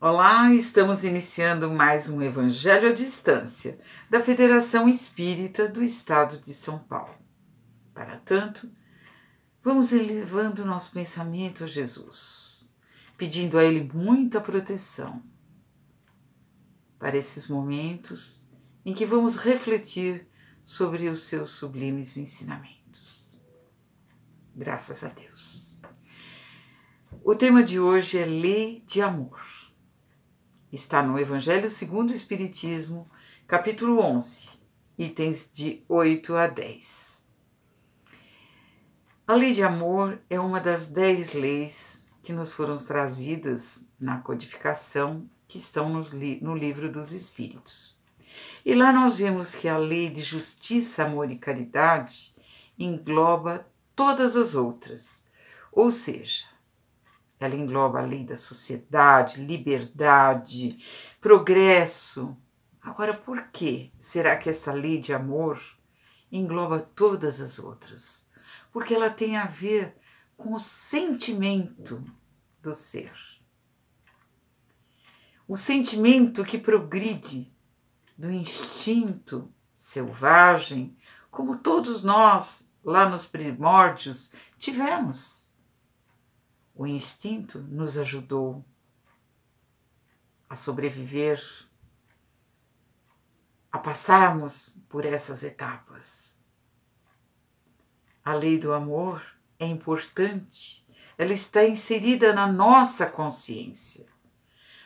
Olá, estamos iniciando mais um Evangelho à Distância da Federação Espírita do Estado de São Paulo. Para tanto, vamos elevando nosso pensamento a Jesus, pedindo a Ele muita proteção para esses momentos em que vamos refletir sobre os seus sublimes ensinamentos. Graças a Deus. O tema de hoje é Lei de Amor está no Evangelho segundo o Espiritismo, capítulo 11, itens de 8 a 10. A lei de amor é uma das dez leis que nos foram trazidas na codificação que estão no livro dos Espíritos. E lá nós vemos que a lei de justiça, amor e caridade engloba todas as outras, ou seja, ela engloba a lei da sociedade, liberdade, progresso. Agora, por que será que essa lei de amor engloba todas as outras? Porque ela tem a ver com o sentimento do ser. O sentimento que progride do instinto selvagem, como todos nós lá nos primórdios tivemos o instinto nos ajudou a sobreviver, a passarmos por essas etapas. A lei do amor é importante, ela está inserida na nossa consciência,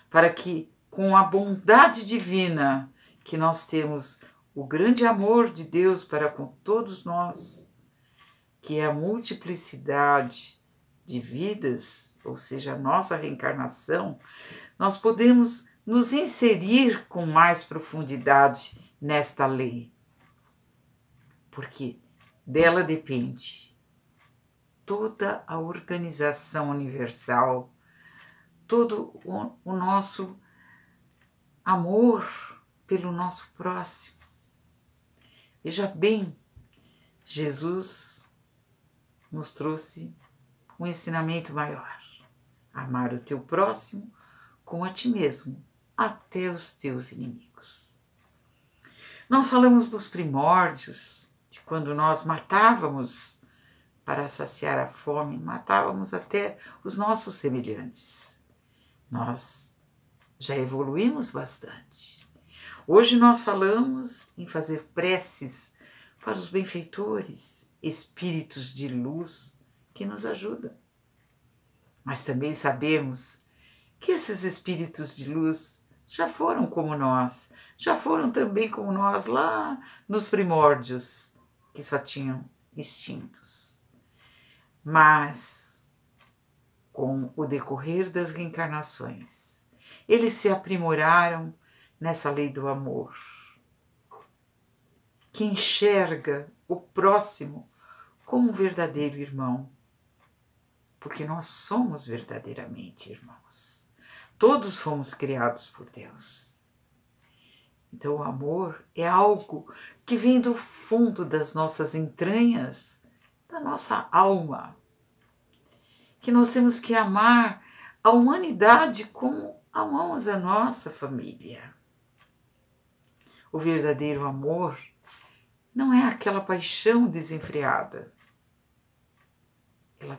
para que, com a bondade divina que nós temos, o grande amor de Deus para com todos nós, que é a multiplicidade de vidas, ou seja, a nossa reencarnação, nós podemos nos inserir com mais profundidade nesta lei. Porque dela depende toda a organização universal, todo o, o nosso amor pelo nosso próximo. Veja bem, Jesus nos trouxe um ensinamento maior: amar o teu próximo como a ti mesmo, até os teus inimigos. Nós falamos dos primórdios, de quando nós matávamos para saciar a fome, matávamos até os nossos semelhantes. Nós já evoluímos bastante. Hoje nós falamos em fazer preces para os benfeitores, espíritos de luz que nos ajuda. Mas também sabemos que esses espíritos de luz já foram como nós, já foram também como nós lá nos primórdios, que só tinham instintos. Mas, com o decorrer das reencarnações, eles se aprimoraram nessa lei do amor, que enxerga o próximo como um verdadeiro irmão porque nós somos verdadeiramente irmãos. Todos fomos criados por Deus. Então, o amor é algo que vem do fundo das nossas entranhas, da nossa alma. Que nós temos que amar a humanidade como amamos a nossa família. O verdadeiro amor não é aquela paixão desenfreada. Ela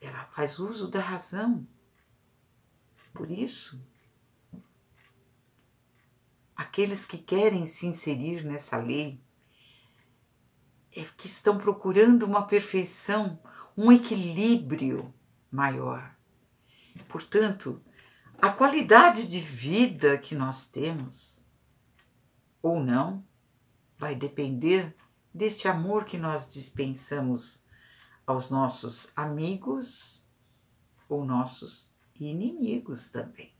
ela faz uso da razão. Por isso, aqueles que querem se inserir nessa lei é que estão procurando uma perfeição, um equilíbrio maior. Portanto, a qualidade de vida que nós temos ou não vai depender deste amor que nós dispensamos aos nossos amigos ou nossos inimigos também.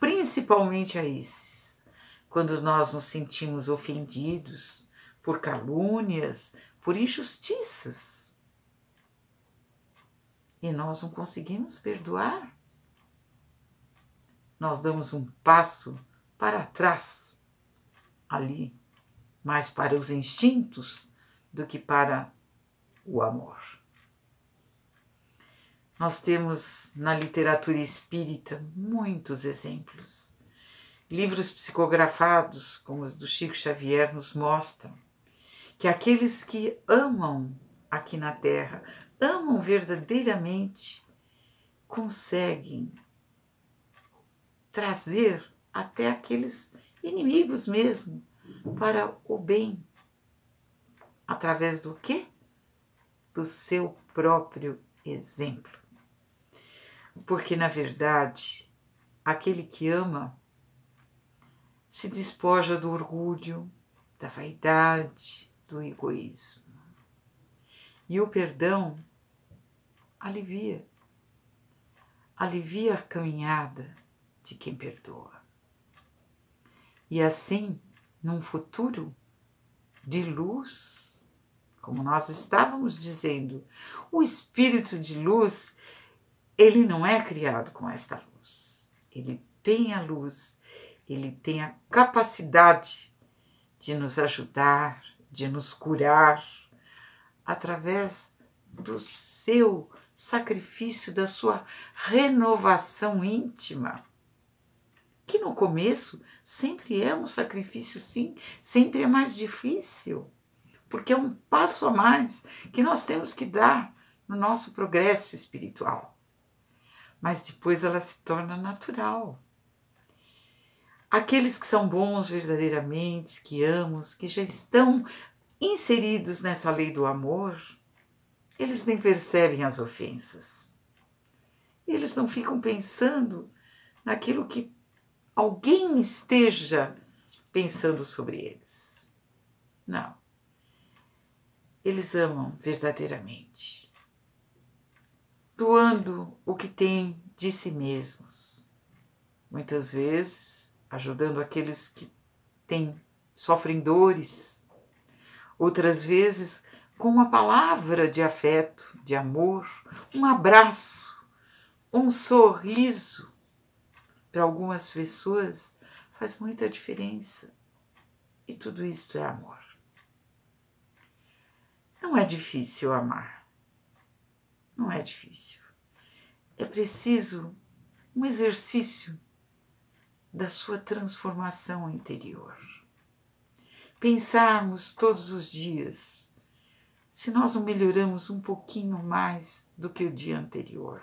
Principalmente a esses, quando nós nos sentimos ofendidos por calúnias, por injustiças. E nós não conseguimos perdoar. Nós damos um passo para trás, ali, mais para os instintos do que para o amor. Nós temos na literatura espírita muitos exemplos. Livros psicografados, como os do Chico Xavier, nos mostram que aqueles que amam aqui na Terra, amam verdadeiramente, conseguem trazer até aqueles inimigos mesmo para o bem. Através do quê? Do seu próprio exemplo. Porque, na verdade, aquele que ama se despoja do orgulho, da vaidade, do egoísmo. E o perdão alivia alivia a caminhada de quem perdoa. E assim, num futuro de luz, como nós estávamos dizendo, o espírito de luz, ele não é criado com esta luz. Ele tem a luz, ele tem a capacidade de nos ajudar, de nos curar através do seu sacrifício, da sua renovação íntima que no começo sempre é um sacrifício, sim, sempre é mais difícil, porque é um passo a mais que nós temos que dar no nosso progresso espiritual. Mas depois ela se torna natural. Aqueles que são bons verdadeiramente, que amamos, que já estão inseridos nessa lei do amor, eles nem percebem as ofensas. Eles não ficam pensando naquilo que alguém esteja pensando sobre eles. Não. Eles amam verdadeiramente, doando o que têm de si mesmos. Muitas vezes ajudando aqueles que têm, sofrem dores, outras vezes com uma palavra de afeto, de amor, um abraço, um sorriso para algumas pessoas faz muita diferença. E tudo isso é amor. Não é difícil amar. Não é difícil. É preciso um exercício da sua transformação interior. Pensarmos todos os dias se nós não melhoramos um pouquinho mais do que o dia anterior.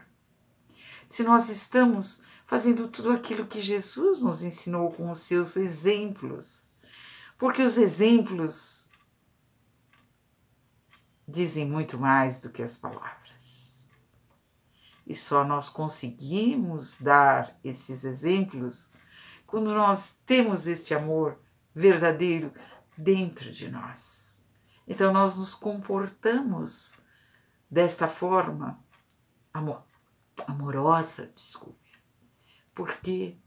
Se nós estamos fazendo tudo aquilo que Jesus nos ensinou com os seus exemplos. Porque os exemplos dizem muito mais do que as palavras. E só nós conseguimos dar esses exemplos quando nós temos este amor verdadeiro dentro de nós. Então nós nos comportamos desta forma amor, amorosa, desculpe porque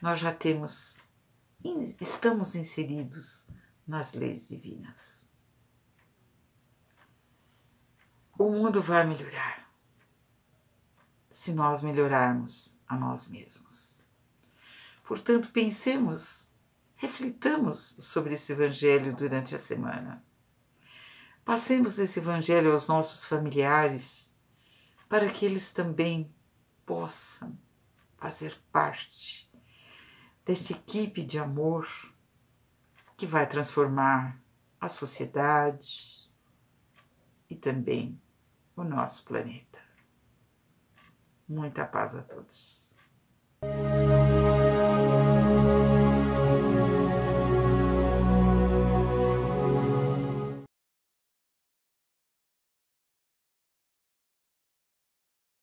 nós já temos, estamos inseridos nas leis divinas. O mundo vai melhorar se nós melhorarmos a nós mesmos. Portanto, pensemos, reflitamos sobre esse Evangelho durante a semana. Passemos esse Evangelho aos nossos familiares para que eles também possam fazer parte desta equipe de amor que vai transformar a sociedade e também o nosso planeta. Muita paz a todos.